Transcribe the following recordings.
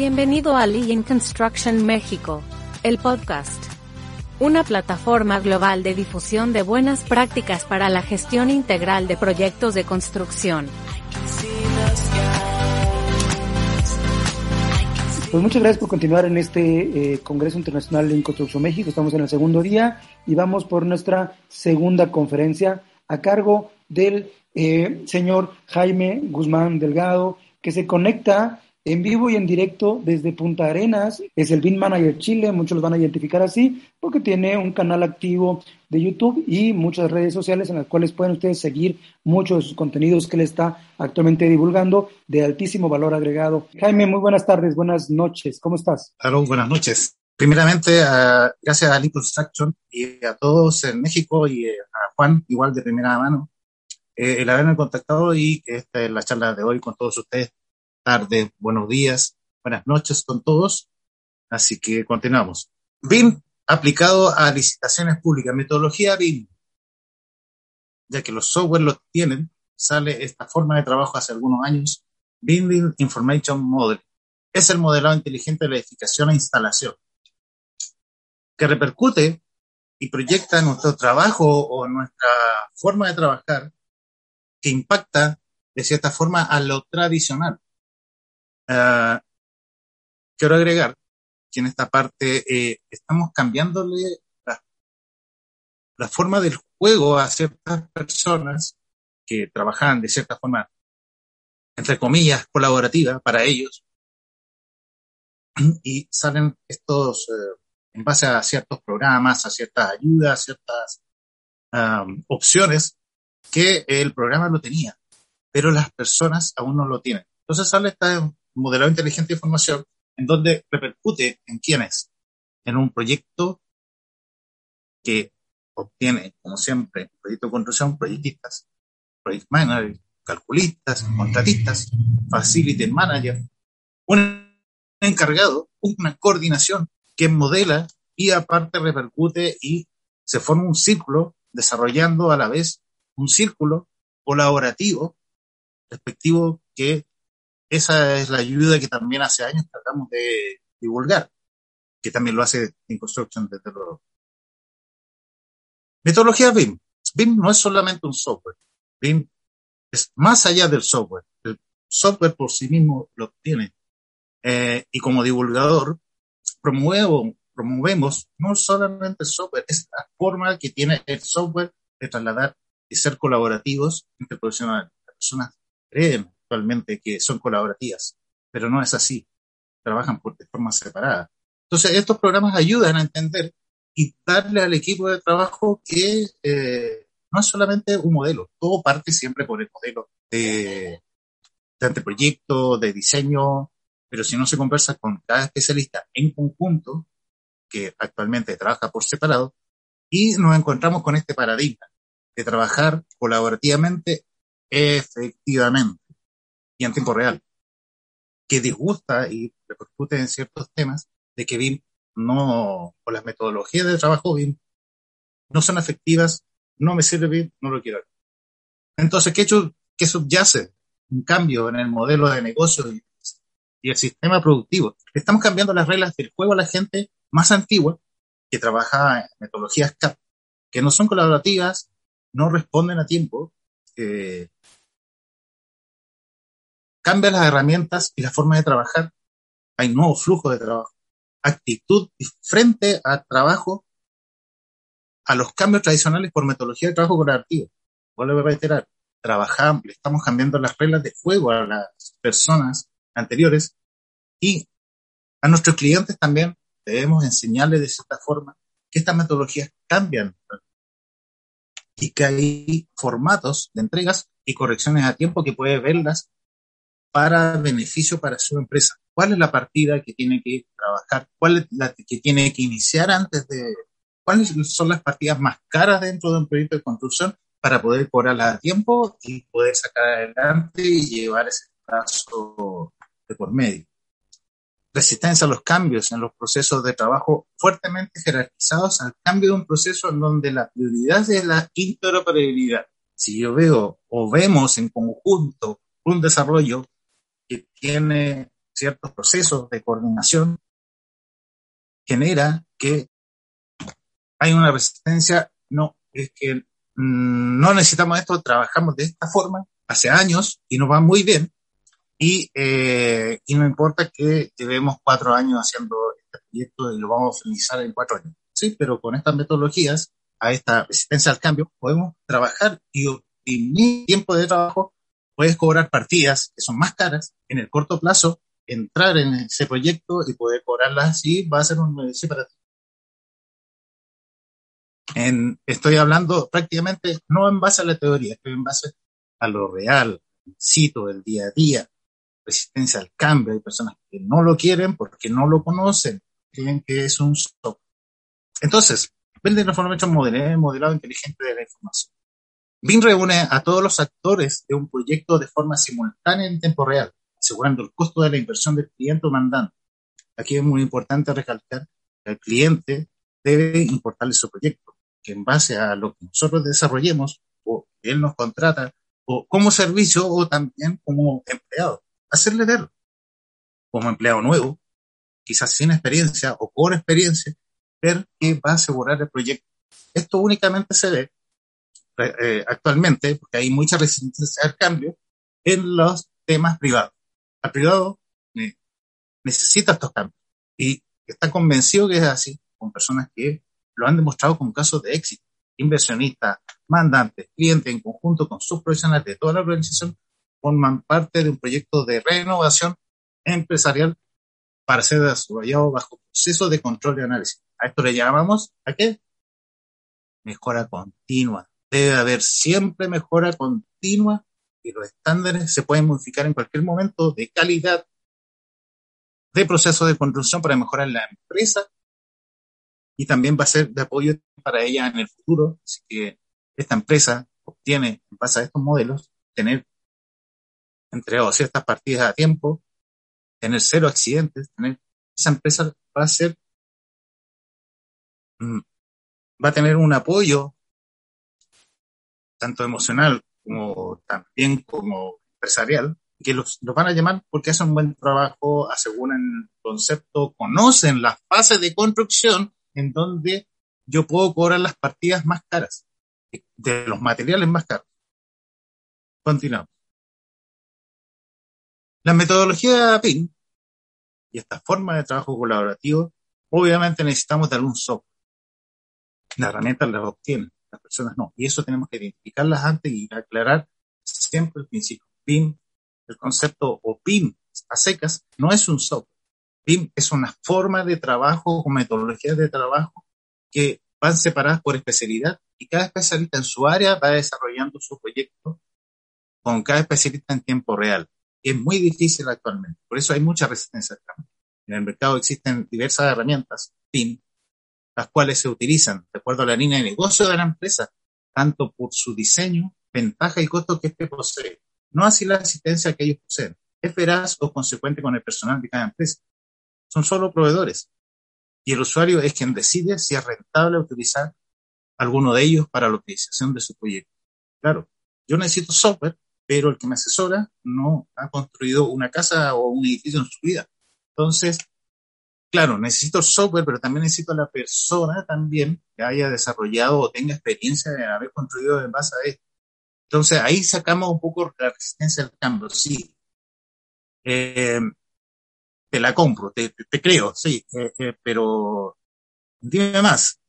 Bienvenido a Lean Construction México, el podcast. Una plataforma global de difusión de buenas prácticas para la gestión integral de proyectos de construcción. Pues muchas gracias por continuar en este eh, Congreso Internacional en Construcción México. Estamos en el segundo día y vamos por nuestra segunda conferencia a cargo del eh, señor Jaime Guzmán Delgado, que se conecta en vivo y en directo desde Punta Arenas. Es el BIN Manager Chile, muchos los van a identificar así, porque tiene un canal activo de YouTube y muchas redes sociales en las cuales pueden ustedes seguir muchos de sus contenidos que él está actualmente divulgando de altísimo valor agregado. Jaime, muy buenas tardes, buenas noches, ¿cómo estás? Hola, buenas noches. Primeramente, uh, gracias a Link Construction y a todos en México y eh, a Juan, igual de primera mano, eh, el haberme contactado y esta es la charla de hoy con todos ustedes. Tarde, buenos días, buenas noches con todos. Así que continuamos. BIM aplicado a licitaciones públicas, metodología BIM. Ya que los software lo tienen, sale esta forma de trabajo hace algunos años, BIM Information Model. Es el modelado inteligente de la edificación e instalación, que repercute y proyecta nuestro trabajo o nuestra forma de trabajar que impacta de cierta forma a lo tradicional. Uh, quiero agregar que en esta parte eh, estamos cambiándole la, forma del juego a ciertas personas que trabajan de cierta forma, entre comillas, colaborativa para ellos. Y salen estos, eh, en base a ciertos programas, a ciertas ayudas, a ciertas um, opciones que el programa lo tenía, pero las personas aún no lo tienen. Entonces sale este modelado inteligente de información en donde repercute en quiénes, en un proyecto que obtiene, como siempre, proyecto de construcción, proyectistas, project manager, calculistas, contratistas, facility manager, un encargado, una coordinación que modela y aparte repercute y se forma un círculo desarrollando a la vez un círculo colaborativo respectivo que esa es la ayuda que también hace años tratamos de divulgar, que también lo hace en Construction desde luego. Metodología BIM. BIM no es solamente un software. BIM es más allá del software. El software por sí mismo lo tiene. Eh, y como divulgador, promuevo, promovemos no solamente el software, es la forma que tiene el software de trasladar y ser colaborativos entre profesionales. Las personas creen actualmente que son colaborativas, pero no es así. Trabajan por, de forma separada. Entonces, estos programas ayudan a entender y darle al equipo de trabajo que eh, no es solamente un modelo, todo parte siempre por el modelo de, de anteproyecto, de diseño, pero si no se conversa con cada especialista en conjunto, que actualmente trabaja por separado, y nos encontramos con este paradigma de trabajar colaborativamente, efectivamente y en tiempo real, que disgusta y repercute en ciertos temas de que BIM no, o las metodologías de trabajo BIM no son efectivas, no me sirve BIM, no lo quiero. Entonces, ¿qué, hecho, qué subyace? Un cambio en el modelo de negocio y, el sistema productivo. Estamos cambiando las reglas del juego a la gente más antigua que trabaja en metodologías CAP, que no son colaborativas, no responden a tiempo, eh, cambian las herramientas y la forma de trabajar, hay nuevo flujo de trabajo, actitud frente al trabajo, a los cambios tradicionales por metodología de trabajo colaborativo. Vuelvo a reiterar, trabajamos, le estamos cambiando las reglas de juego a las personas anteriores y a nuestros clientes también debemos enseñarles de cierta forma que estas metodologías cambian y que hay formatos de entregas y correcciones a tiempo que puede verlas para beneficio para su empresa. ¿Cuál es la partida que tiene que trabajar? ¿Cuál es la que tiene que iniciar antes de... ¿Cuáles son las partidas más caras dentro de un proyecto de construcción para poder cobrarlas a tiempo y poder sacar adelante y llevar ese plazo de por medio? Resistencia a los cambios en los procesos de trabajo fuertemente jerarquizados al cambio de un proceso en donde la prioridad es la interoperabilidad. Si yo veo o vemos en conjunto un desarrollo que tiene ciertos procesos de coordinación, genera que hay una resistencia, no, es que mm, no necesitamos esto, trabajamos de esta forma hace años y nos va muy bien y, eh, y no importa que llevemos cuatro años haciendo este proyecto y lo vamos a finalizar en cuatro años. Sí, pero con estas metodologías, a esta resistencia al cambio, podemos trabajar y optimizar tiempo de trabajo puedes cobrar partidas que son más caras en el corto plazo, entrar en ese proyecto y poder cobrarlas así, va a ser un beneficio para ti. En, estoy hablando prácticamente no en base a la teoría, estoy en base a lo real, cito del día a día, resistencia al cambio. Hay personas que no lo quieren porque no lo conocen, creen que es un stop. Entonces, vende de forma modelado, modelado inteligente de la información. BIM reúne a todos los actores de un proyecto de forma simultánea en tiempo real, asegurando el costo de la inversión del cliente o mandante. Aquí es muy importante recalcar que al cliente debe importarle su proyecto, que en base a lo que nosotros desarrollemos o él nos contrata o como servicio o también como empleado, hacerle ver como empleado nuevo, quizás sin experiencia o con experiencia, ver que va a asegurar el proyecto. Esto únicamente se ve eh, actualmente, porque hay mucha resistencia al cambio, en los temas privados. Al privado eh, necesita estos cambios y está convencido que es así, con personas que lo han demostrado con casos de éxito. Inversionistas, mandantes, clientes en conjunto con sus profesionales de toda la organización forman parte de un proyecto de renovación empresarial para ser desarrollado bajo proceso de control y análisis. A esto le llamamos, ¿a qué? Mejora continua debe haber siempre mejora continua y los estándares se pueden modificar en cualquier momento de calidad de proceso de construcción para mejorar la empresa y también va a ser de apoyo para ella en el futuro. Así que esta empresa obtiene, en base a estos modelos, tener entregado ciertas partidas a tiempo, tener cero accidentes, tener esa empresa va a ser, mm, va a tener un apoyo tanto emocional como también como empresarial, que los, los, van a llamar porque hacen un buen trabajo, aseguran el concepto, conocen las fases de construcción en donde yo puedo cobrar las partidas más caras, de los materiales más caros. Continuamos. La metodología PIN y esta forma de trabajo colaborativo, obviamente necesitamos de algún software. Las herramientas las obtienen las personas no. Y eso tenemos que identificarlas antes y aclarar siempre el principio. PIM, el concepto o PIM a secas, no es un software. PIM es una forma de trabajo o metodologías de trabajo que van separadas por especialidad y cada especialista en su área va desarrollando su proyecto con cada especialista en tiempo real. Es muy difícil actualmente. Por eso hay mucha resistencia. En el mercado existen diversas herramientas, PIM, las cuales se utilizan de acuerdo a la línea de negocio de la empresa, tanto por su diseño, ventaja y costo que éste posee, no así la asistencia que ellos poseen. Es veraz o consecuente con el personal de cada empresa. Son solo proveedores. Y el usuario es quien decide si es rentable utilizar alguno de ellos para la utilización de su proyecto. Claro, yo necesito software, pero el que me asesora no ha construido una casa o un edificio en su vida. Entonces, claro, necesito software, pero también necesito la persona también que haya desarrollado o tenga experiencia de haber construido en base a esto. Entonces ahí sacamos un poco la resistencia al cambio, sí. Eh, te la compro, te, creo, sí, eh, eh, pero dime más.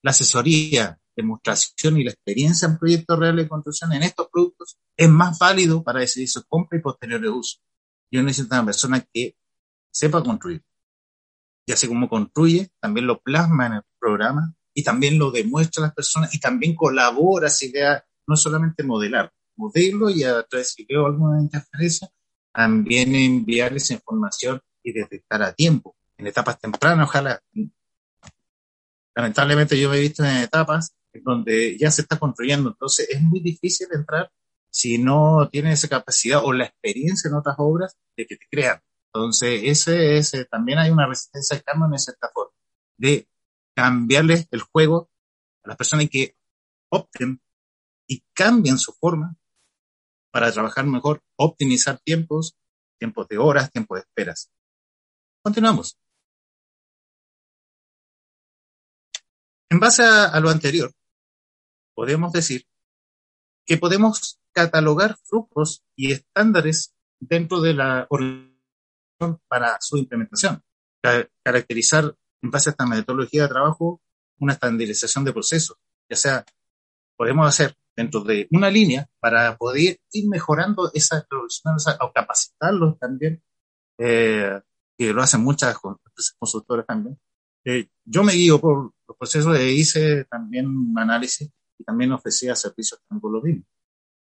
La asesoría, demostración y la experiencia en proyectos reales de construcción en estos productos es más válido para decidir su compra y posterior uso. Yo necesito una persona que sepa construir y así como construye, también lo plasma en el programa y también lo demuestra a las personas y también colabora si vea, no solamente modelar, modelo y a través si veo alguna interferencia, también enviar esa información y detectar a tiempo, en etapas tempranas, ojalá. Lamentablemente yo me he visto en etapas donde ya se está construyendo, entonces es muy difícil entrar si no tienes esa capacidad o la experiencia en otras obras de que te crean. Entonces, ese, ese también hay una resistencia al cambio en esta forma, de cambiarles el juego a las personas que opten y cambien su forma para trabajar mejor, optimizar tiempos, tiempos de horas, tiempos de esperas. Continuamos. En base a, lo anterior, podemos decir que podemos catalogar flujos y estándares dentro de la organización para su implementación. Caracterizar en base a esta metodología de trabajo una estandarización de procesos, ya sea podemos hacer dentro de una línea para poder ir mejorando esa o capacitarlos también, eh, que lo hacen muchas consultoras también. Eh, yo me guío por los procesos de hice también un análisis también ofrecía servicios tanto lo mismo.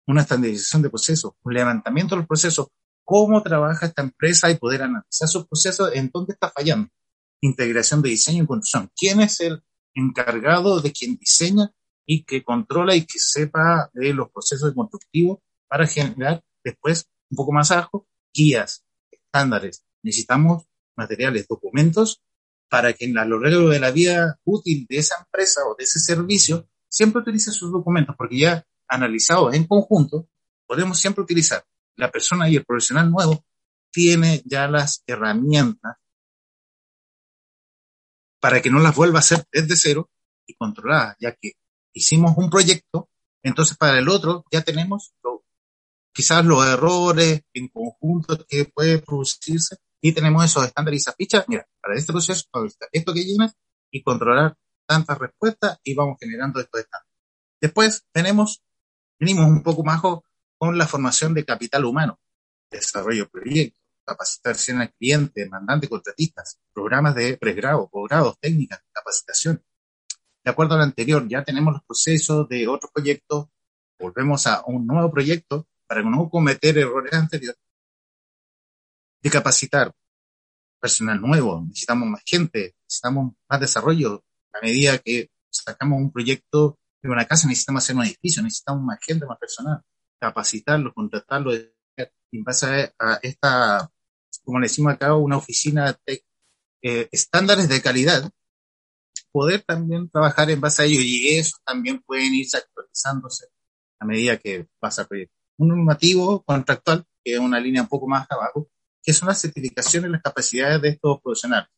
Una estandarización de procesos, un levantamiento de los procesos, cómo trabaja esta empresa y poder analizar sus procesos, en dónde está fallando. Integración de diseño y construcción. ¿Quién es el encargado de quien diseña y que controla y que sepa de los procesos constructivos para generar después, un poco más abajo, guías, estándares. Necesitamos materiales, documentos para que a lo largo de la vida útil de esa empresa o de ese servicio siempre utilice sus documentos, porque ya analizados en conjunto, podemos siempre utilizar. La persona y el profesional nuevo tiene ya las herramientas para que no las vuelva a hacer desde cero y controladas, ya que hicimos un proyecto, entonces para el otro ya tenemos quizás los errores en conjunto que puede producirse y tenemos esos estándares y esas fichas, mira, para este proceso, esto que llenas y controlar tantas respuestas y vamos generando estos estándares. Después tenemos, venimos un poco más con la formación de capital humano, desarrollo de proyectos, capacitación al cliente, mandante, contratistas, programas de pregrado, posgrados, técnicas, capacitación. De acuerdo al anterior, ya tenemos los procesos de otros proyectos, volvemos a un nuevo proyecto para no cometer errores anteriores. De capacitar personal nuevo, necesitamos más gente, necesitamos más desarrollo. A medida que sacamos un proyecto de una casa, necesitamos hacer un edificio, necesitamos más gente, más personal capacitarlos, contratarlos, en base a, esta, como le decimos acá, una oficina de eh, estándares de calidad, poder también trabajar en base a ello y eso también pueden irse actualizándose a medida que pasa el proyecto. Un normativo contractual, que es una línea un poco más abajo, que son las certificaciones y las capacidades de estos profesionales.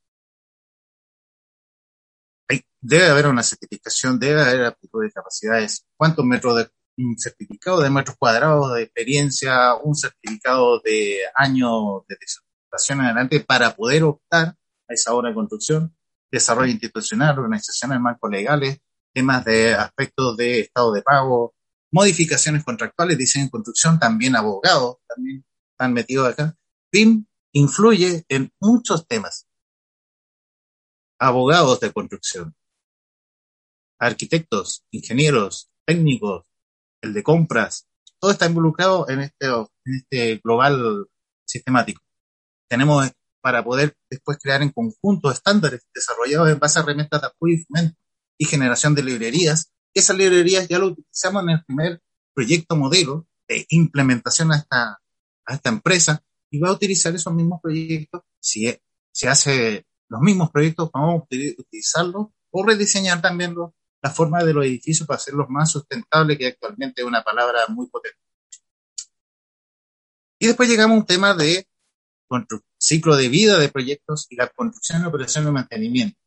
Debe haber una certificación, debe haber aptitud de capacidades, cuántos metros de un certificado de metros cuadrados de experiencia, un certificado de año de disertación adelante para poder optar a esa obra de construcción, desarrollo institucional, organizaciones, marcos legales, temas de aspectos de estado de pago, modificaciones contractuales, diseño en construcción, también abogados, también están metidos acá. PIM influye en muchos temas. Abogados de construcción, arquitectos, ingenieros, técnicos, el de compras, todo está involucrado en este, en este global sistemático. Tenemos para poder después crear en conjunto estándares desarrollados en base a herramientas de apoyo y fomento y generación de librerías. Esas librerías ya lo utilizamos en el primer proyecto modelo de implementación a esta, a esta empresa y va a utilizar esos mismos proyectos. Si se hace los mismos proyectos, vamos a utilizarlos o rediseñar también los, la forma de los edificios para hacerlos más sustentables, que actualmente es una palabra muy potente. Y después llegamos a un tema de ciclo de vida de proyectos y la construcción, operación y mantenimiento,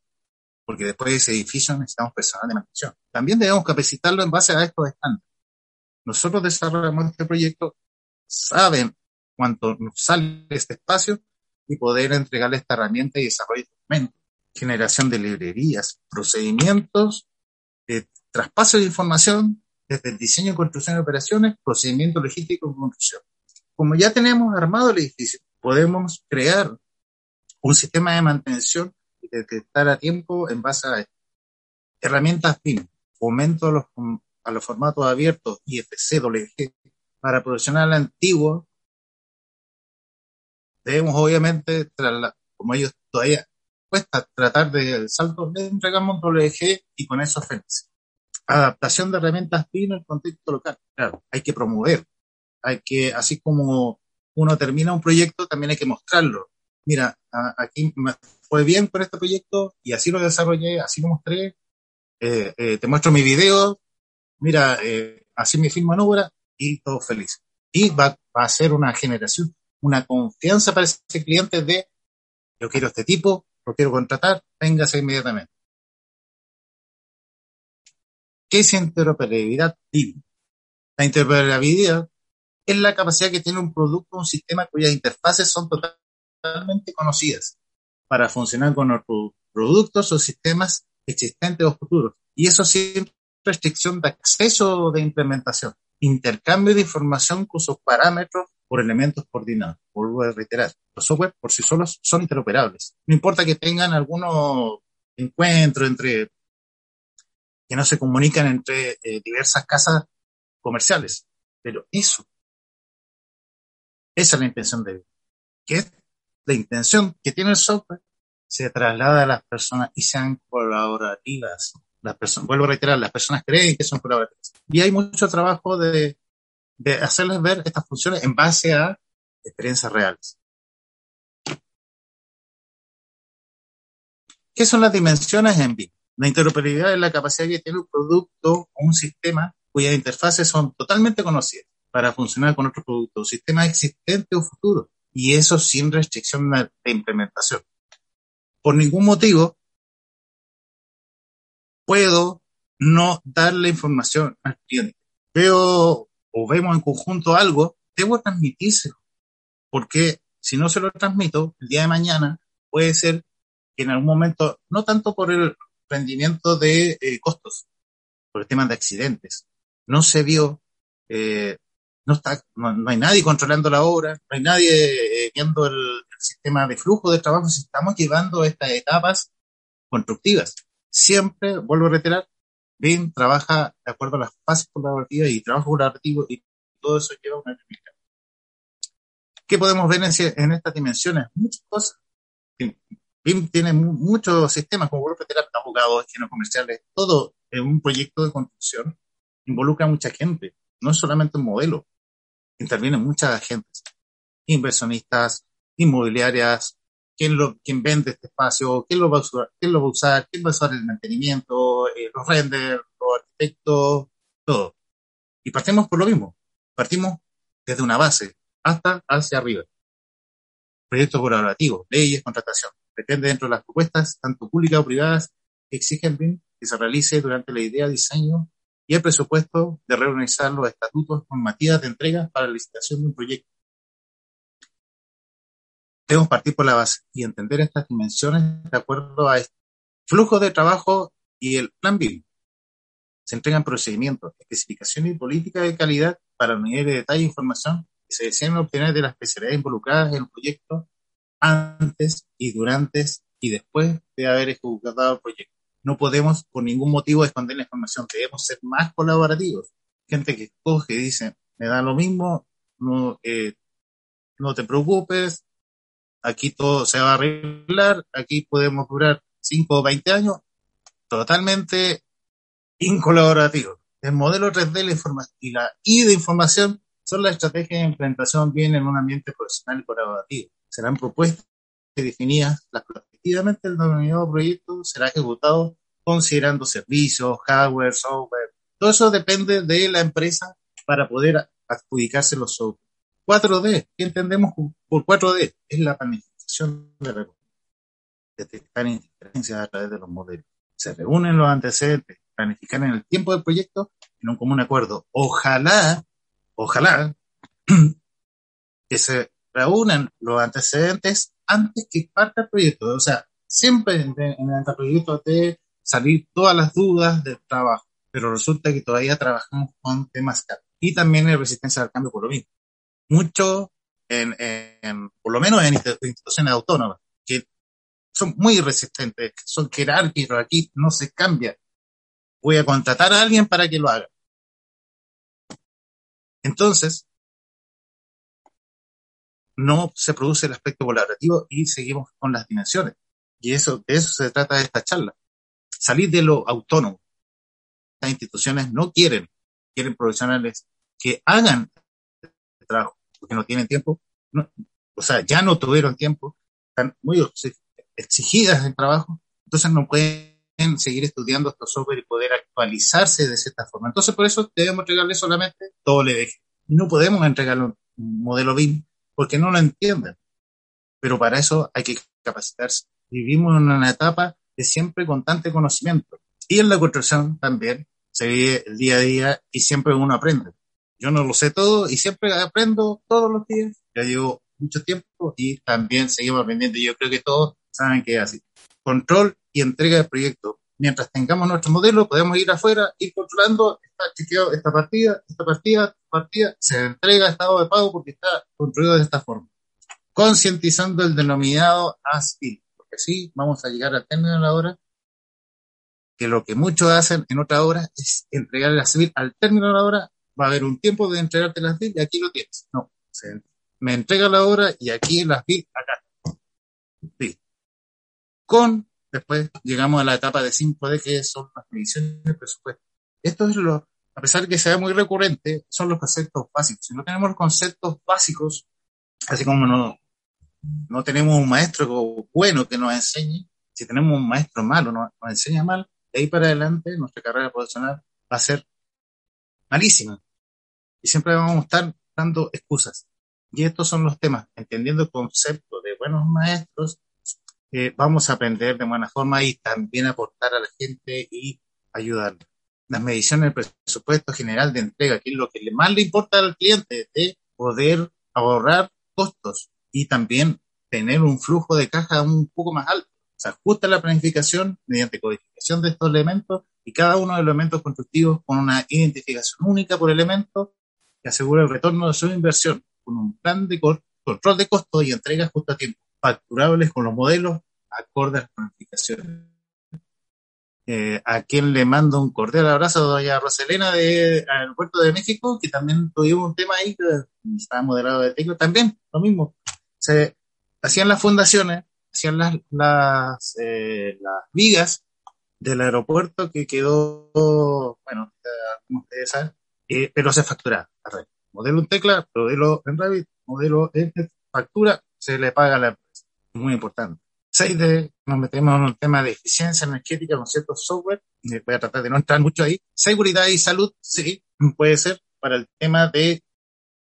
porque después de ese edificio necesitamos personal de mantención. También debemos capacitarlo en base a estos estándares. Nosotros desarrollamos este proyecto, saben cuánto nos sale este espacio y poder entregarle esta herramienta y desarrollo de documentos, generación de librerías, procedimientos traspaso de información desde el diseño, construcción de operaciones, procedimiento logístico y construcción. Como ya tenemos armado el edificio, podemos crear un sistema de mantención y detectar a tiempo en base a herramientas BIM, fomento a los, a los formatos abiertos IFC, WG, para profesional antiguo, debemos obviamente, como ellos todavía cuesta tratar de salto, le entregamos un WG y con eso feliz. Adaptación de herramientas BIM en el contexto local. Claro, hay que promover, hay que, así como uno termina un proyecto, también hay que mostrarlo. Mira, aquí me fue bien con este proyecto y así lo desarrollé, así lo mostré, eh, eh, te muestro mi video, mira, eh, así me firmo en obra y todo feliz. Y va, va a ser una generación, una confianza para ese cliente de yo quiero este tipo, lo quiero contratar, véngase inmediatamente. ¿Qué es interoperabilidad La interoperabilidad es la capacidad que tiene un producto un sistema cuyas interfaces son totalmente conocidas para funcionar con nuestros productos o sistemas existentes o futuros. Y eso sin restricción de acceso o de implementación. Intercambio de información sus parámetros por elementos coordinados. Vuelvo a reiterar, los software por sí solos son interoperables. No importa que tengan algunos encuentros entre, que no se comunican entre eh, diversas casas comerciales, pero eso, esa es la intención de que la intención que tiene el software se traslada a las personas y sean colaborativas. Las personas, vuelvo a reiterar, las personas creen que son colaborativas. Y hay mucho trabajo de, de hacerles ver estas funciones en base a experiencias reales. ¿Qué son las dimensiones en BIM? La interoperabilidad es la capacidad que tiene un producto o un sistema cuyas interfaces son totalmente conocidas para funcionar con otro producto, sistemas existentes o futuros, y eso sin restricción de implementación. Por ningún motivo puedo no darle información al cliente. Veo o vemos en conjunto algo, debo transmitírselo, porque si no se lo transmito, el día de mañana puede ser que en algún momento, no tanto por el rendimiento de eh, costos, por el tema de accidentes, no se vio eh, no está, no, hay nadie controlando la obra, no hay nadie eh, viendo el, sistema de flujo de trabajo, si estamos llevando estas etapas constructivas. Siempre, vuelvo a reiterar, BIM trabaja de acuerdo a las fases colaborativas y trabajo colaborativo y todo eso lleva una dinámica. ¿Qué podemos ver en, en, estas dimensiones? Muchas cosas. BIM tiene muchos sistemas, como a reiterar, abogados, ingenieros comerciales, todo en un proyecto de construcción involucra a mucha gente, no es solamente un modelo, intervienen muchas agentes, inversionistas, inmobiliarias, quién, lo, quién vende este espacio, quién lo va a usar, quién lo va a usar, quién va a usar el mantenimiento, eh, los renders, los arquitectos, todo. Y partimos por lo mismo. Partimos desde una base hasta hacia arriba. Proyectos colaborativos, leyes, contratación. Depende dentro de las propuestas, tanto públicas o privadas, que exigen que se realice durante la idea, diseño y el presupuesto de reorganizar los estatutos normativas de entrega para la licitación de un proyecto. Debemos partir por la base y entender estas dimensiones de acuerdo a este flujo de trabajo y el plan BIM. Se entregan procedimientos, especificaciones y políticas de calidad para niveles de detalle e información que se desean obtener de las especialidades involucradas en el proyecto antes y durante y después de haber ejecutado el proyecto no podemos por ningún motivo esconder la información, debemos ser más colaborativos. Gente que coge y dice, me da lo mismo, no, eh, no te preocupes, aquí todo se va a arreglar, aquí podemos durar 5 o 20 años, totalmente incolaborativo. El modelo 3D la información y la I de información son las estrategias de implementación bien en un ambiente profesional y colaborativo. Serán propuestas que definidas las efectivamente el denominado proyecto será ejecutado considerando servicios, hardware, software. Todo eso depende de la empresa para poder adjudicarse los software. 4D, ¿qué entendemos por 4D? Es la planificación de recursos. Detectar injerencias a través de los modelos. Se reúnen los antecedentes, planificar en el tiempo del proyecto en un común acuerdo. Ojalá, ojalá, que se reúnan los antecedentes antes que parta el proyecto. O sea, siempre en, el proyecto de salir todas las dudas del trabajo, pero resulta que todavía trabajamos con temas y también en resistencia al cambio por lo mismo. Mucho, en, por lo menos en instituciones autónomas, que son muy resistentes, son jerárquicos, aquí no se cambia. voy a contratar a alguien para que lo haga. Entonces, no se produce el aspecto colaborativo y seguimos con las dimensiones. Y eso, de eso se trata esta charla. Salir de lo autónomo. Las instituciones no quieren, quieren profesionales que hagan el trabajo, porque no tienen tiempo, o sea, ya no tuvieron tiempo, están muy exigidas en trabajo, entonces no pueden seguir estudiando estos software y poder actualizarse de cierta forma. Entonces, por eso debemos entregarle solamente todo le deje. No podemos entregarle un modelo BIM porque no lo entienden. Pero para eso hay que capacitarse. Vivimos en una etapa de siempre constante conocimiento. Y en la construcción también se vive el día a día y siempre uno aprende. Yo no lo sé todo y siempre aprendo todos los días. Ya llevo mucho tiempo y también seguimos aprendiendo. Yo creo que todos saben que es así. Control y entrega de proyecto. Mientras tengamos nuestro modelo, podemos ir afuera, ir controlando, está chequeado esta partida, esta partida, esta partida, se entrega estado de pago porque está construido de esta forma. Concientizando el denominado ASPIL, porque así vamos a llegar al término de la hora, que lo que muchos hacen en otra hora es entregar la civil al término de la hora, va a haber un tiempo de entregarte la civil y aquí lo tienes. No, me entrega la hora y aquí en la civil, acá. Sí. Con Después llegamos a la etapa de 5D, que son las mediciones de presupuesto. Esto es lo, a pesar de que sea muy recurrente, son los conceptos básicos. Si no tenemos conceptos básicos, así como no, no tenemos un maestro bueno que nos enseñe, si tenemos un maestro malo, nos, nos enseña mal, de ahí para adelante nuestra carrera profesional va a ser malísima. Y siempre vamos a estar dando excusas. Y estos son los temas, entendiendo el concepto de buenos maestros vamos a aprender de buena forma y también aportar a la gente y ayudar. Las mediciones del presupuesto general de entrega, que es lo que más le importa al cliente, de poder ahorrar costos y también tener un flujo de caja un poco más alto. Se ajusta la planificación mediante codificación de estos elementos y cada uno de los elementos constructivos con una identificación única por elemento que asegura el retorno de su inversión con un plan de control de costos y entrega justo a tiempo facturables con los modelos acorde a la planificación. Eh, a quien le mando un cordial abrazo, doña Roselena de Aeropuerto de México, que también tuvimos un tema ahí, que estaba moderado de técnico, también lo mismo. Se hacían las fundaciones, hacían las, las, eh, las vigas del aeropuerto que quedó, bueno, como ustedes saben, eh, pero se factura. Modelo en tecla, modelo en Revit, modelo en factura, se le paga a la muy importante. 6 de, nos metemos en un tema de eficiencia energética con ciertos software, voy a tratar de no entrar mucho ahí. Seguridad y salud, sí, puede ser para el tema de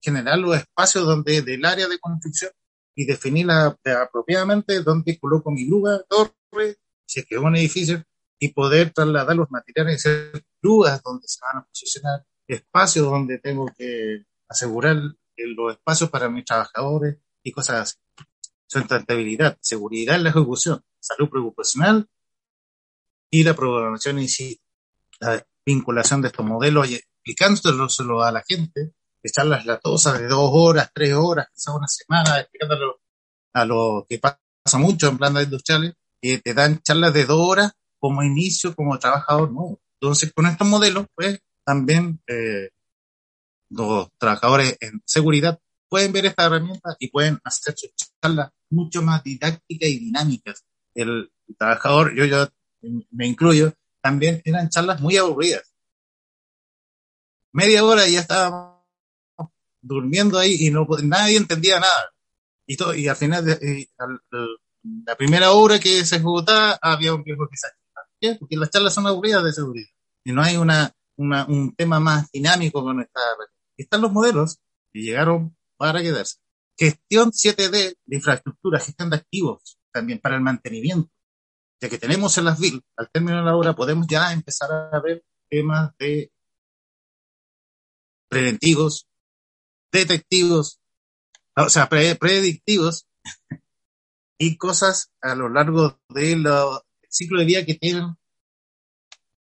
generar los espacios donde del área de construcción y definir apropiadamente dónde coloco mi grúa, torre, si es que es un edificio, y poder trasladar los materiales, hacer grúas donde se van a posicionar, espacios donde tengo que asegurar los espacios para mis trabajadores y cosas así sustentabilidad, seguridad en la ejecución, salud preocupacional y la programación en sí, la vinculación de estos modelos y explicándoselo a la gente, echarlas las latosas de dos horas, tres horas, quizás una semana, explicándolo a lo que pasa mucho en plantas industriales, que te dan charlas de dos horas como inicio, como trabajador nuevo. Entonces, con estos modelos, pues, también eh, los trabajadores en seguridad pueden ver esta herramienta y pueden hacer sus charlas mucho más didácticas y dinámicas. El, trabajador, yo, yo me incluyo, también eran charlas muy aburridas. Media hora y ya estábamos durmiendo ahí y no nadie entendía nada. Y, todo, y al final, de, la primera hora que se ejecutaba, había un viejo que se ¿Qué? Porque las charlas son aburridas de seguridad. Y no hay una, una un tema más dinámico con esta. Están los modelos y llegaron para quedarse. Gestión 7D de infraestructura, gestión de activos también para el mantenimiento. Ya que tenemos en las VIL, al término de la obra, podemos ya empezar a ver temas de preventivos, detectivos, o sea, predictivos y cosas a lo largo del ciclo de vida que tienen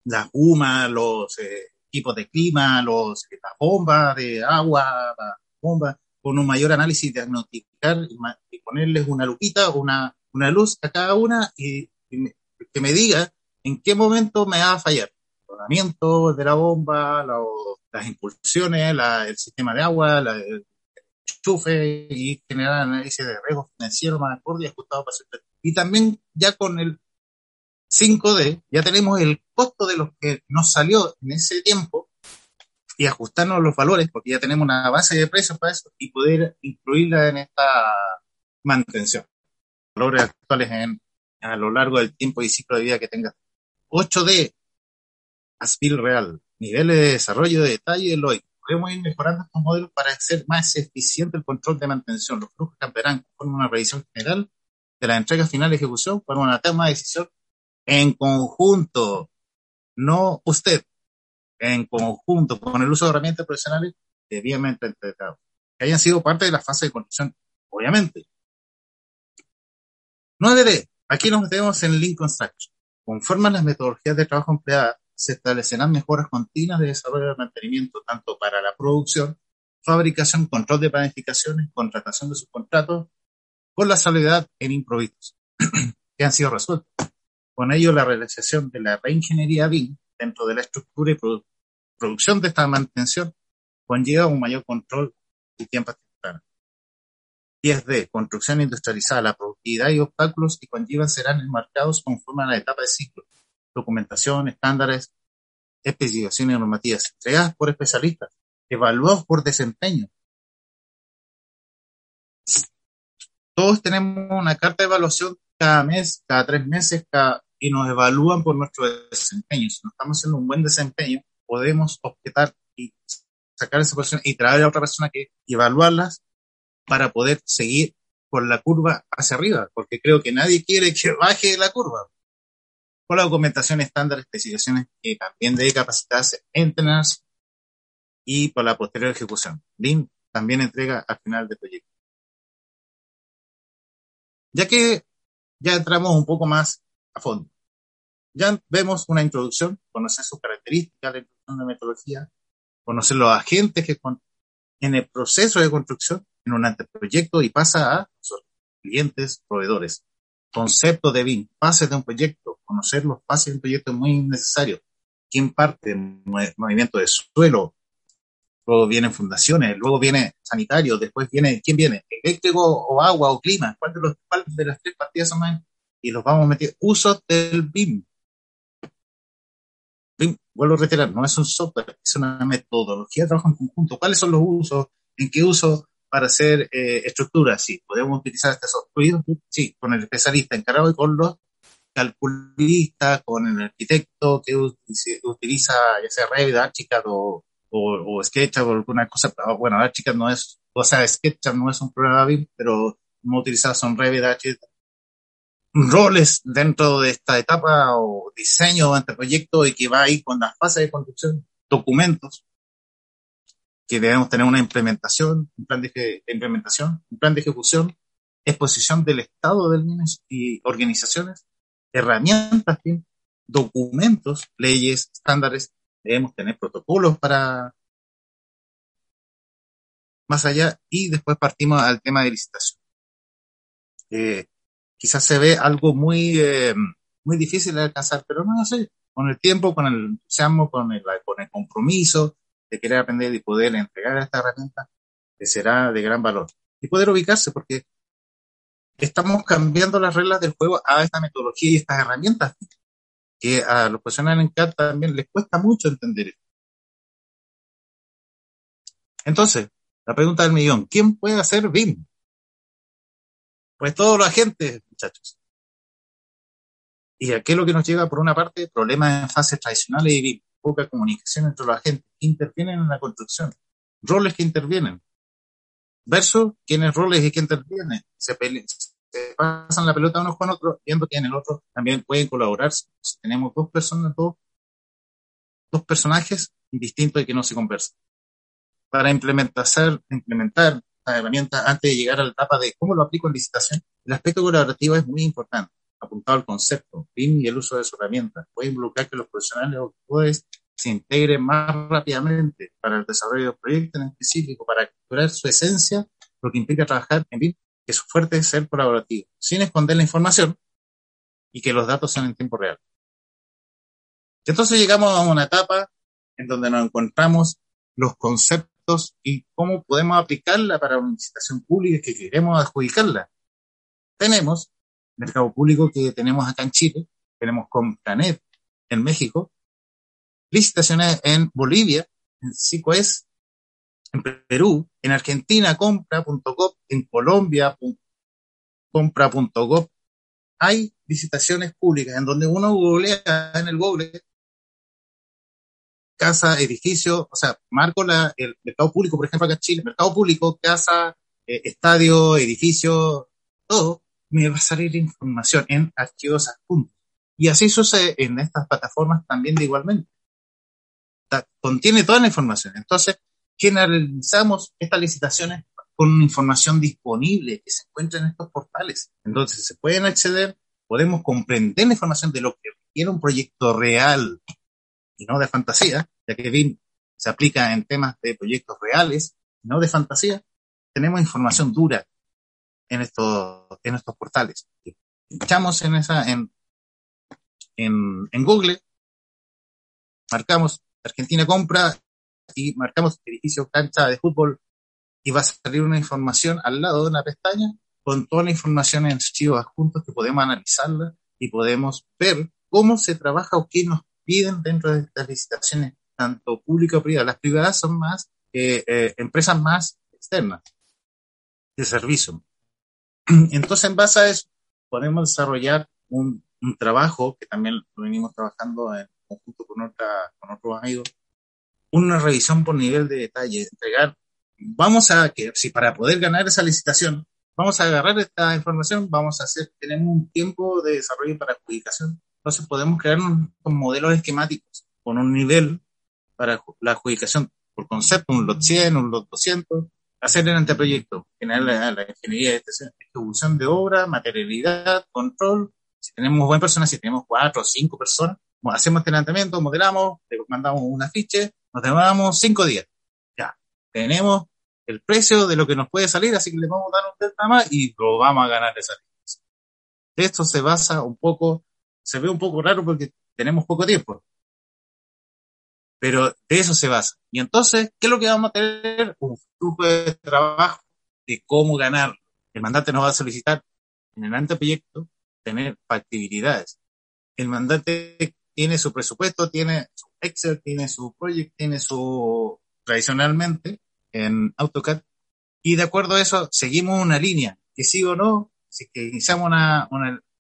las UMA, los eh, equipos de clima, los, las bombas de agua, las bombas, con un mayor análisis, diagnosticar y, ponerles una lupita, una, una luz a cada una y, que me diga en qué momento me va a fallar. rodamiento de la bomba, las impulsiones, el sistema de agua, la, el enchufe y generar análisis de riesgo financiero más acorde y ajustado para el Y también ya con el 5D ya tenemos el costo de lo que nos salió en ese tiempo y ajustarnos los valores porque ya tenemos una base de precios para eso y poder incluirla en esta mantención. Valores actuales en, a lo largo del tiempo y ciclo de vida que tenga. 8D, ASPIL real, niveles de desarrollo de detalle del hoy. Podemos ir mejorando estos modelos para hacer más eficiente el control de mantención. Los flujos cambiarán con una revisión general de la entrega final de ejecución para una toma de decisión en conjunto, no usted, en conjunto con el uso de herramientas profesionales debidamente entregados, que hayan sido parte de la fase de construcción, obviamente. 9D. Aquí nos metemos en Lean Construction. Conforme las metodologías de trabajo empleadas, se establecerán mejoras continuas de desarrollo y mantenimiento, tanto para la producción, fabricación, control de planificaciones, contratación de subcontratos, con la salvedad en improvisos que han sido resueltos. Con ello, la realización de la reingeniería BIM dentro de la estructura y producción de esta mantención conlleva un mayor control y tiempo temprano. 10D. Construcción industrializada. La productividad y obstáculos que conllevan serán enmarcados conforme a la etapa de ciclo. Documentación, estándares, especificaciones normativas entregadas por especialistas, evaluados por desempeño. Todos tenemos una carta de evaluación cada mes, cada tres meses, cada y nos evalúan por nuestro desempeño. Si no estamos haciendo un buen desempeño, podemos objetar y sacar esa persona y traer a otra persona que evaluarlas para poder seguir con la curva hacia arriba, porque creo que nadie quiere que baje la curva. Con la documentación estándar, especificaciones que también debe capacitarse, entrenarse y por la posterior ejecución. BIM también entrega al final del proyecto. Ya que ya entramos un poco más fondo. Ya vemos una introducción, conocer sus características, la metodología, conocer los agentes que en el proceso de construcción, en un anteproyecto y pasa a sus clientes, proveedores. Concepto de BIM, fases de un proyecto, conocer los fases de un proyecto es muy necesario. ¿Quién parte? Movimiento de suelo, luego vienen fundaciones, luego viene sanitario, después viene, ¿quién viene? Eléctrico o agua o clima, ¿cuál de, los, cuál de las tres partidas son más y los vamos a meter. Uso del BIM. BIM, vuelvo a reiterar, no es un software, es una metodología de trabajo en conjunto. ¿Cuáles son los usos? ¿En qué uso para hacer eh, estructuras? Sí, podemos utilizar este software, sí, con el especialista encargado y con los calculistas, con el arquitecto que utiliza ya sea Revit, Archicad o, o, SketchUp o alguna cosa. Bueno, Archicad no es, o sea, SketchUp no es un programa BIM, pero no utilizar son Revit, Archicad roles dentro de esta etapa o diseño de este proyecto y que va ahí con las fases de construcción, documentos, que debemos tener una implementación, un plan de, implementación, un plan de ejecución, exposición del estado del bienes y organizaciones, herramientas, documentos, leyes, estándares, debemos tener protocolos para más allá y después partimos al tema de licitación. Eh, quizás se ve algo muy, eh, muy difícil de alcanzar, pero no sé, con el tiempo, con el entusiasmo, con el, con el compromiso de querer aprender y poder entregar esta herramienta, será de gran valor. Y poder ubicarse, porque estamos cambiando las reglas del juego a esta metodología y estas herramientas que a los profesionales en CAD también les cuesta mucho entender. Entonces, la pregunta del millón, ¿quién puede hacer BIM? Pues todos los agentes, muchachos. Y aquí es lo que nos llega, por una parte, problemas en fases tradicionales y poca comunicación entre los agentes que intervienen en la construcción, roles que intervienen, versus quienes roles y que intervienen, se, se pasan la pelota unos con otros, viendo que en el otro también pueden colaborar. tenemos dos personas, dos, dos personajes distintos y que no se conversan. Para implementar, implementar herramientas antes de llegar a la etapa de cómo lo aplico en licitación, el aspecto colaborativo es muy importante, apuntado al concepto, BIM y el uso de su herramienta. Puede involucrar que los profesionales o pues, se integren más rápidamente para el desarrollo del proyecto en específico, para capturar su esencia, lo que implica trabajar en BIM, que su fuerte ser colaborativo, sin esconder la información y que los datos sean en tiempo real. Entonces llegamos a una etapa en donde nos encontramos los conceptos y cómo podemos aplicarla para una licitación pública que queremos adjudicarla. Tenemos mercado público que tenemos acá en Chile, tenemos Compranet en México, licitaciones en Bolivia, en SICOES, en Perú, en Argentina, compra.gov, en Colombia, compra.gov. Hay licitaciones públicas en donde uno googlea en el Google casa, edificio, o sea, marco el mercado público, por ejemplo, acá en Chile, mercado público, casa, eh, estadio, edificio, todo, me va a salir información en archivos. Y así sucede en estas plataformas también de igualmente. contiene toda la información. Entonces, generalizamos estas licitaciones con información disponible que se encuentra en estos portales. Entonces, se pueden acceder, podemos comprender la información de lo que requiere un proyecto real y no de fantasía, ya que BIM se aplica en temas de proyectos reales, no de fantasía. Tenemos información dura en estos, en estos portales. Echamos en esa, en, en, en Google, marcamos Argentina compra y marcamos edificio cancha de fútbol y va a salir una información al lado de una pestaña con toda la información en archivos adjuntos que podemos analizarla y podemos ver cómo se trabaja o qué nos piden dentro de estas licitaciones, tanto público o privado. Las privadas son más eh, eh, empresas más externas de servicio. Entonces, en base a eso, podemos desarrollar un un trabajo que también lo venimos trabajando en conjunto con, otra, con otros amigos, una revisión por nivel de detalle, entregar, vamos a, que si para poder ganar esa licitación, vamos a agarrar esta información, vamos a hacer, tenemos un tiempo de desarrollo para adjudicación, entonces podemos crear un, modelos esquemáticos con un nivel para la adjudicación por concepto, un lot 100, un lot 200, hacer el anteproyecto, generar la, la ingeniería de ejecución de obra, materialidad, control, si tenemos buenas personas, si tenemos cuatro o cinco personas, hacemos este lanzamiento, modelamos, le mandamos un afiche, nos demoramos cinco días. Ya, tenemos el precio de lo que nos puede salir, así que le vamos a dar un delta más y lo vamos a ganar esa licencia. Esto se basa un poco, se ve un poco raro porque tenemos poco tiempo. Pero de eso se basa. Y entonces, ¿qué es lo que vamos a tener? Un flujo de trabajo de cómo ganar. El mandante nos va a solicitar en el anteproyecto tener factibilidades. El mandante tiene su presupuesto, tiene su Excel, tiene su project, tiene su, tradicionalmente, en AutoCAD, y de acuerdo a eso seguimos una línea, que sí o no, si que iniciamos una,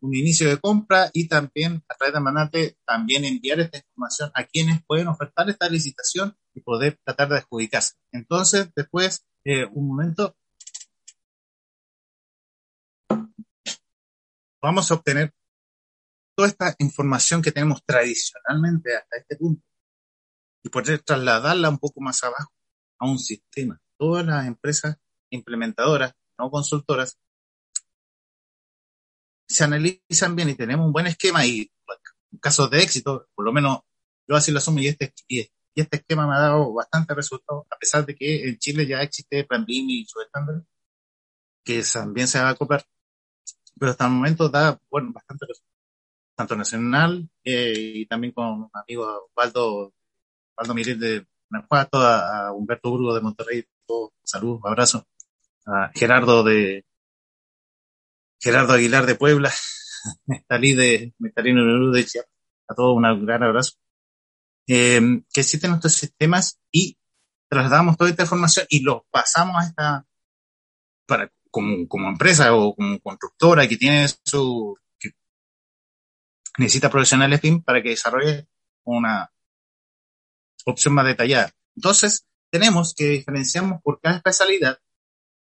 un inicio de compra y también a través del mandante también enviar esta información a quienes pueden ofertar esta licitación y poder tratar de adjudicarse. Entonces, después, eh, un momento, vamos a obtener toda esta información que tenemos tradicionalmente hasta este punto y poder trasladarla un poco más abajo a un sistema. Todas las empresas implementadoras, no consultoras, se analizan bien y tenemos un buen esquema y casos de éxito, por lo menos yo así lo asumo y este, y este esquema me ha dado bastante resultado, a pesar de que en Chile ya existe Plan y su estándar, que también se va a acoplar pero hasta el momento da, bueno, bastante tanto nacional eh, y también con un amigo Osvaldo, Osvaldo Miret de Guanajuato, a, Humberto Burgo de Monterrey, todo, salud, abrazo, a Gerardo de Gerardo Aguilar de Puebla, Mestalí de Mestalino de Chiapas, a todos un gran abrazo, eh, que existen nuestros sistemas y trasladamos toda esta información y los pasamos a esta, para como, como empresa o como constructora que tiene su, que necesita profesionales BIM para que desarrolle una opción más detallada. Entonces, tenemos que diferenciarnos por cada especialidad,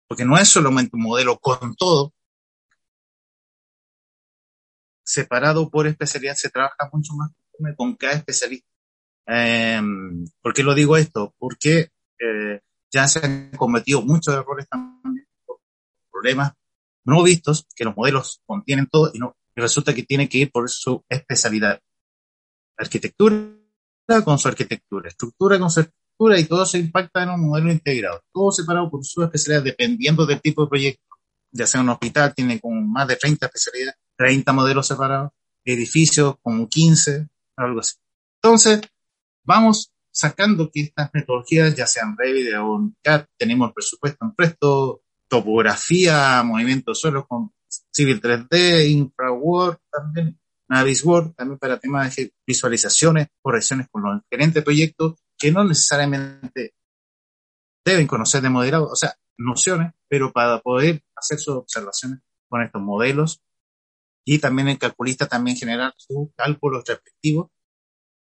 porque no es solamente un modelo con todo, separado por especialidad, se trabaja mucho más con cada especialista. Eh, ¿Por qué lo digo esto? Porque eh, ya se han cometido muchos errores también problemas no vistos, que los modelos contienen todo y, no, resulta que tiene que ir por su especialidad. Arquitectura con su arquitectura, estructura con su estructura y todo se impacta en un modelo integrado, todo separado por su especialidad dependiendo del tipo de proyecto. Ya sea un hospital, tiene como más de 30 especialidades, 30 modelos separados, edificios como 15, algo así. Entonces, vamos sacando que estas metodologías, ya sean Revit o CAD, tenemos el presupuesto en presto, topografía, movimiento de suelo con Civil 3D, InfraWord también, Navisworld también para temas de visualizaciones, correcciones con los gerentes de proyectos que no necesariamente deben conocer de modelado, o sea, nociones, pero para poder hacer sus observaciones con estos modelos y también el calculista también generar sus cálculos respectivos,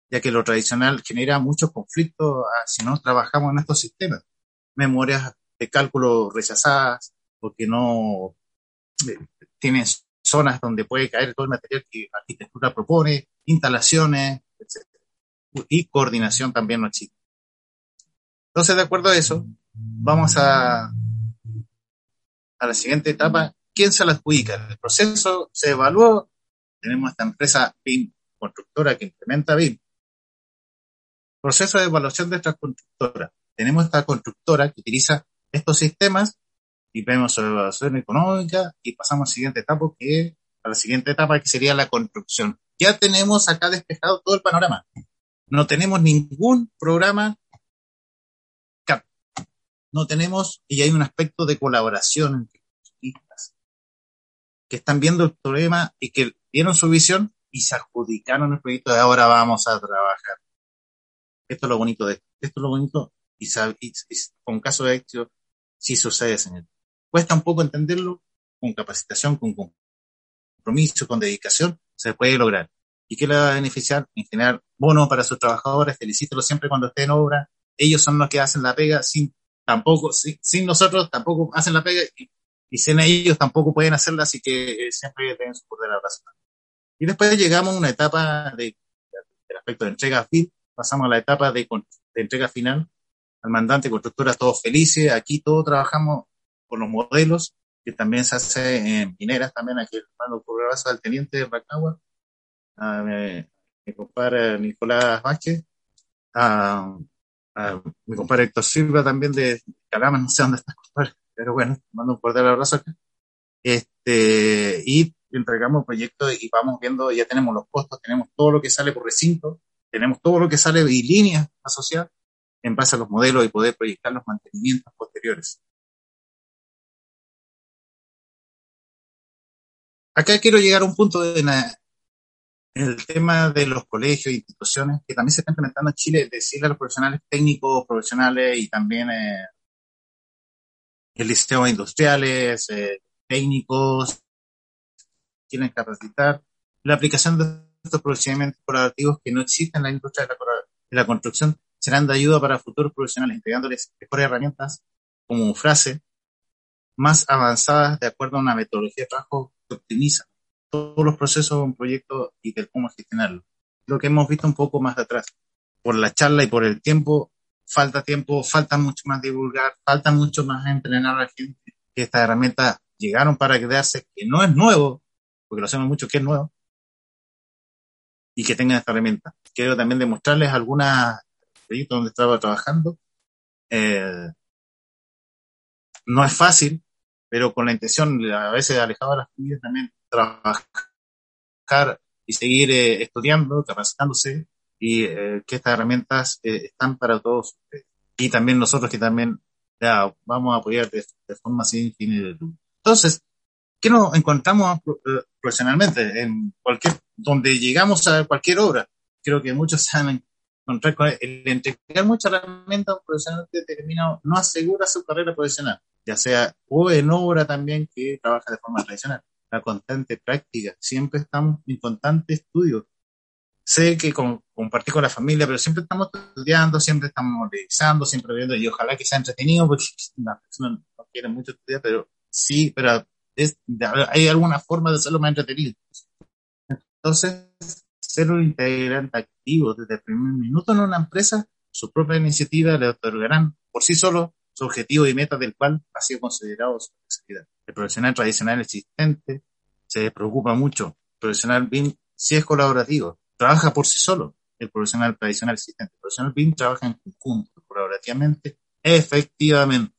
ya que lo tradicional genera muchos conflictos ah, si no trabajamos en estos sistemas. Memorias de cálculo rechazadas porque no eh, tienen zonas donde puede caer todo el material que la arquitectura propone, instalaciones, etc. Y coordinación también no existe. Entonces, de acuerdo a eso, vamos a, a la siguiente etapa. ¿Quién se la adjudica? El proceso se evaluó. Tenemos esta empresa BIM, constructora que implementa BIM. Proceso de evaluación de esta constructora. Tenemos esta constructora que utiliza estos sistemas y vemos su evaluación económica y pasamos a la siguiente etapa, que a la siguiente etapa que sería la construcción. Ya tenemos acá despejado todo el panorama. No tenemos ningún programa. No tenemos, y hay un aspecto de colaboración entre que están viendo el problema y que vieron su visión y se adjudicaron el proyecto de ahora vamos a trabajar. Esto es lo bonito de esto. Esto es lo bonito y, y, y con caso de éxito sí sucede, señor. Cuesta un poco entenderlo, con capacitación, con compromiso, con dedicación, se puede lograr. ¿Y qué le va a beneficiar? En generar bonos para sus trabajadores, felicítelos siempre cuando estén en obra. Ellos son los que hacen la pega, sin, tampoco, sin, nosotros tampoco hacen la pega y, sin ellos tampoco pueden hacerla, así que eh, siempre deben soportar la razón. Y después llegamos a una etapa de, del aspecto de entrega fin, pasamos a la etapa de, de entrega final, al mandante, constructora, todos felices, aquí todos trabajamos con los modelos, que también se hace en mineras, también aquí mando por brazo al teniente de Racagua, a mi, compadre Nicolás Vázquez, a, mi compadre Héctor Silva también de Calama, no sé dónde está, compadre, pero bueno, mando un cordial abrazo acá. Este, y entregamos proyectos y vamos viendo, ya tenemos los costos, tenemos todo lo que sale por recinto, tenemos todo lo que sale y líneas asociadas en base a los modelos y poder proyectar los mantenimientos posteriores. acá quiero llegar a un punto de el tema de los colegios e instituciones que también se está implementando en Chile, decirle a los profesionales técnicos, profesionales y también eh, el liceo industriales, eh, técnicos, quieren capacitar la aplicación de estos procedimientos colaborativos que no existen en la industria de la, de la construcción serán de ayuda para futuros profesionales, entregándoles mejores herramientas como frase más avanzadas de acuerdo a una metodología de trabajo optimiza todos los procesos de un proyecto y de cómo gestionarlo. Lo que hemos visto un poco más atrás. Por la charla y por el tiempo, falta tiempo, falta mucho más divulgar, falta mucho más entrenar a la gente que estas herramientas llegaron para quedarse, que no es nuevo, porque lo hacemos mucho que es nuevo, y que tengan esta herramienta. Quiero también demostrarles algunas proyectos donde estaba trabajando. Eh, no es fácil, pero con la intención a veces alejado de las familias también trabajar y seguir eh, estudiando, capacitándose y eh, que estas herramientas eh, están para todos y también nosotros que también ya, vamos a apoyar de, forma sin fin de lucro. Entonces, ¿qué nos encontramos profesionalmente en cualquier, donde llegamos a cualquier obra? Creo que muchos saben encontrar con el entregar muchas herramientas a un profesional determinado no asegura su carrera profesional ya sea o en obra también que trabaja de forma tradicional. La constante práctica, siempre estamos en constante estudio. Sé que con, compartí con la familia, pero siempre estamos estudiando, siempre estamos revisando, siempre viendo, y ojalá que sea entretenido, porque las personas no quieren mucho estudiar, pero sí, pero es, hay alguna forma de hacerlo más entretenido. Entonces, ser un integrante activo desde el primer minuto en una empresa, su propia iniciativa le otorgarán por sí solo su objetivo y meta del cual ha sido considerado su necesidad. El profesional tradicional existente se preocupa mucho. El profesional BIM sí es colaborativo, trabaja por sí solo. El profesional tradicional existente. El profesional BIM trabaja en conjunto, colaborativamente, efectivamente.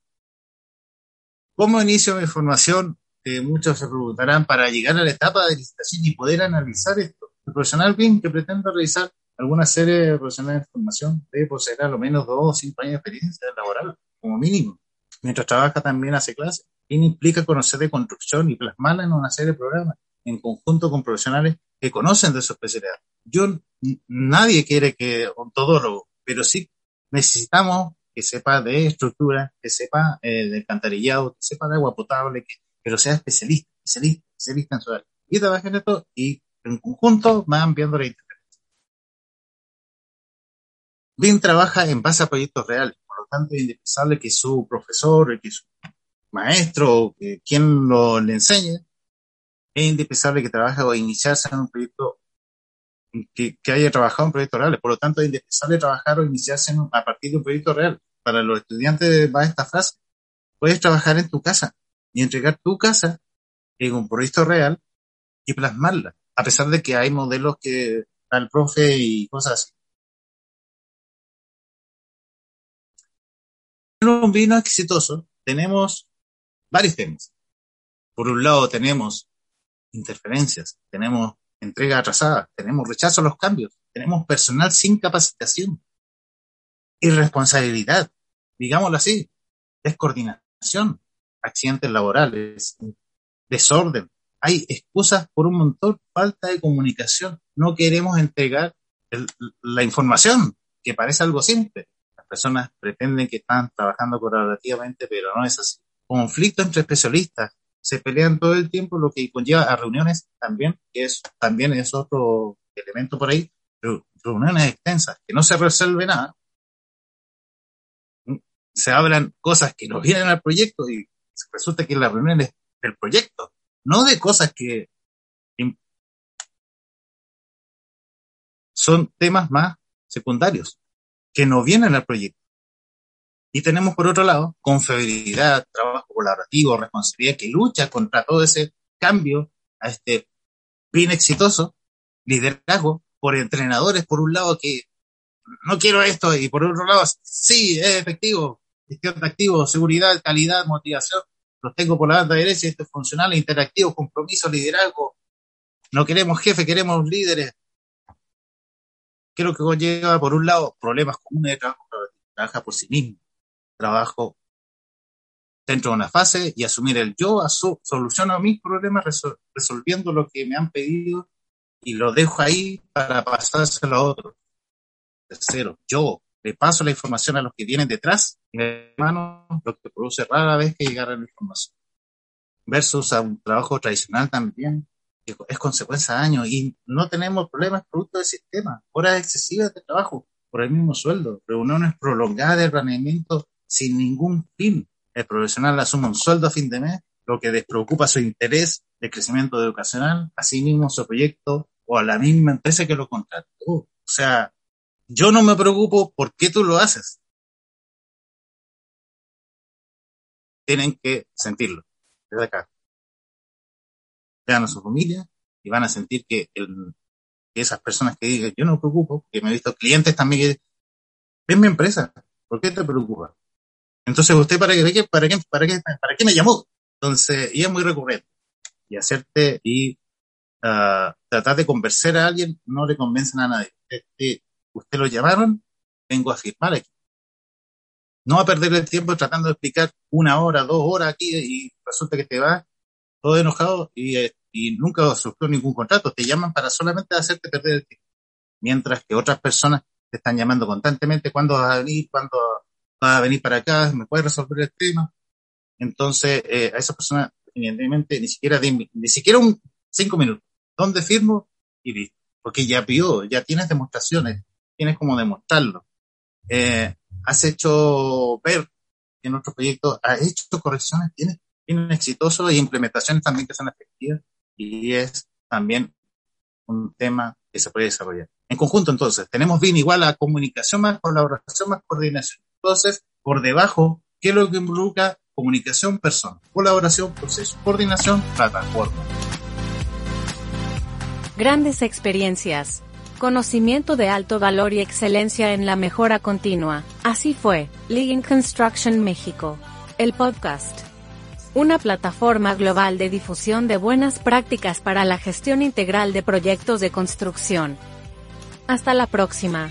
¿Cómo inicio mi formación? Eh, muchos se preguntarán para llegar a la etapa de licitación y poder analizar esto. El profesional BIM que pretende realizar alguna serie de profesionales de formación debe poseer a lo menos dos o cinco años de experiencia laboral, como mínimo. Mientras trabaja también hace clases. ¿Qué implica conocer de construcción y plasmarla en una serie de programas en conjunto con profesionales que conocen de su especialidad. Yo, nadie quiere que un todólogo, pero sí necesitamos que sepa de estructura, que sepa eh, de alcantarillado, que sepa de agua potable, que, pero sea especialista, especialista, especialista en su área. Y trabaja en esto y en conjunto van viendo la interferencia. Bien trabaja en base a proyectos reales, por lo tanto es indispensable que su profesor, que su maestro, que quien lo le enseñe, es indispensable que trabaje o iniciarse en un proyecto que, haya trabajado en proyectos reales. Por lo tanto, es indispensable trabajar o iniciarse a partir de un proyecto real. Para los estudiantes va esta frase. Puedes trabajar en tu casa y entregar tu casa en un proyecto real y plasmarla, a pesar de que hay modelos que al profe y cosas así. Un vino exitoso tenemos varios temas. Por un lado tenemos interferencias, tenemos entrega atrasada, tenemos rechazo a los cambios, tenemos personal sin capacitación, irresponsabilidad, digámoslo así, descoordinación, accidentes laborales, desorden. Hay excusas por un montón, falta de comunicación. No queremos entregar el, la información, que parece algo simple. Las personas pretenden que están trabajando colaborativamente, pero no es así. Conflicto entre especialistas, se pelean todo el tiempo, lo que conlleva a reuniones también, que es, también es otro elemento por ahí, reuniones extensas, que no se resuelve nada. Se hablan cosas que no vienen al proyecto y resulta que la reunión es del proyecto, no de cosas que son temas más secundarios, que no vienen al proyecto. Y tenemos por otro lado confiabilidad, trabajo colaborativo, responsabilidad que lucha contra todo ese cambio a este fin exitoso, liderazgo por entrenadores por un lado que no quiero esto y por otro lado sí, es efectivo, gestión de seguridad, calidad, motivación, los tengo por la banda derecha, esto es funcional, interactivo, compromiso, liderazgo, no queremos jefe, queremos líderes. Creo que conlleva por un lado problemas comunes de trabajo, trabaja por sí mismo trabajo dentro de una fase y asumir el yo, soluciono mis problemas resolviendo lo que me han pedido y lo dejo ahí para pasárselo a otro. Tercero, yo le paso la información a los que vienen detrás y de mano, lo que produce rara vez que llegara la información. Versus a un trabajo tradicional también, que es consecuencia de años y no tenemos problemas producto del sistema, horas excesivas de trabajo por el mismo sueldo, reuniones prolongadas de sin ningún fin. El profesional asume un sueldo a fin de mes, lo que despreocupa su interés de crecimiento educacional, sí mismo su proyecto o a la misma empresa que lo contrató. O sea, yo no me preocupo por qué tú lo haces. Tienen que sentirlo desde acá. Vean a su familia y van a sentir que, el, que esas personas que digan, yo no me preocupo, que me he visto clientes también que ven mi empresa, ¿por qué te preocupa? Entonces, ¿usted para qué, para qué, para qué, para qué me llamó? Entonces, y es muy recurrente. Y hacerte y uh, tratar de convencer a alguien no le convencen a nadie. Usted, usted lo llamaron, vengo a firmar aquí. No a perder el tiempo tratando de explicar una hora, dos horas aquí y resulta que te va todo enojado y, y nunca surgió ningún contrato. Te llaman para solamente hacerte perder el tiempo. Mientras que otras personas te están llamando constantemente, ¿cuándo vas a venir? ¿Cuándo va a venir para acá, me puede resolver el tema. Entonces, eh, a esa persona, evidentemente, ni siquiera, ni siquiera un cinco minutos. ¿Dónde firmo? Y listo. Porque ya pidió, ya tienes demostraciones, tienes como demostrarlo. Eh, has hecho ver en otros proyectos, has hecho correcciones, tienes, tienes exitosos y implementaciones también que son efectivas y es también un tema que se puede desarrollar. En conjunto, entonces, tenemos bien igual a comunicación más colaboración más coordinación. Entonces, por debajo, ¿qué es lo que involucra? Comunicación, persona, colaboración, proceso, coordinación, plataforma. Grandes experiencias. Conocimiento de alto valor y excelencia en la mejora continua. Así fue, Lean Construction México. El podcast. Una plataforma global de difusión de buenas prácticas para la gestión integral de proyectos de construcción. Hasta la próxima.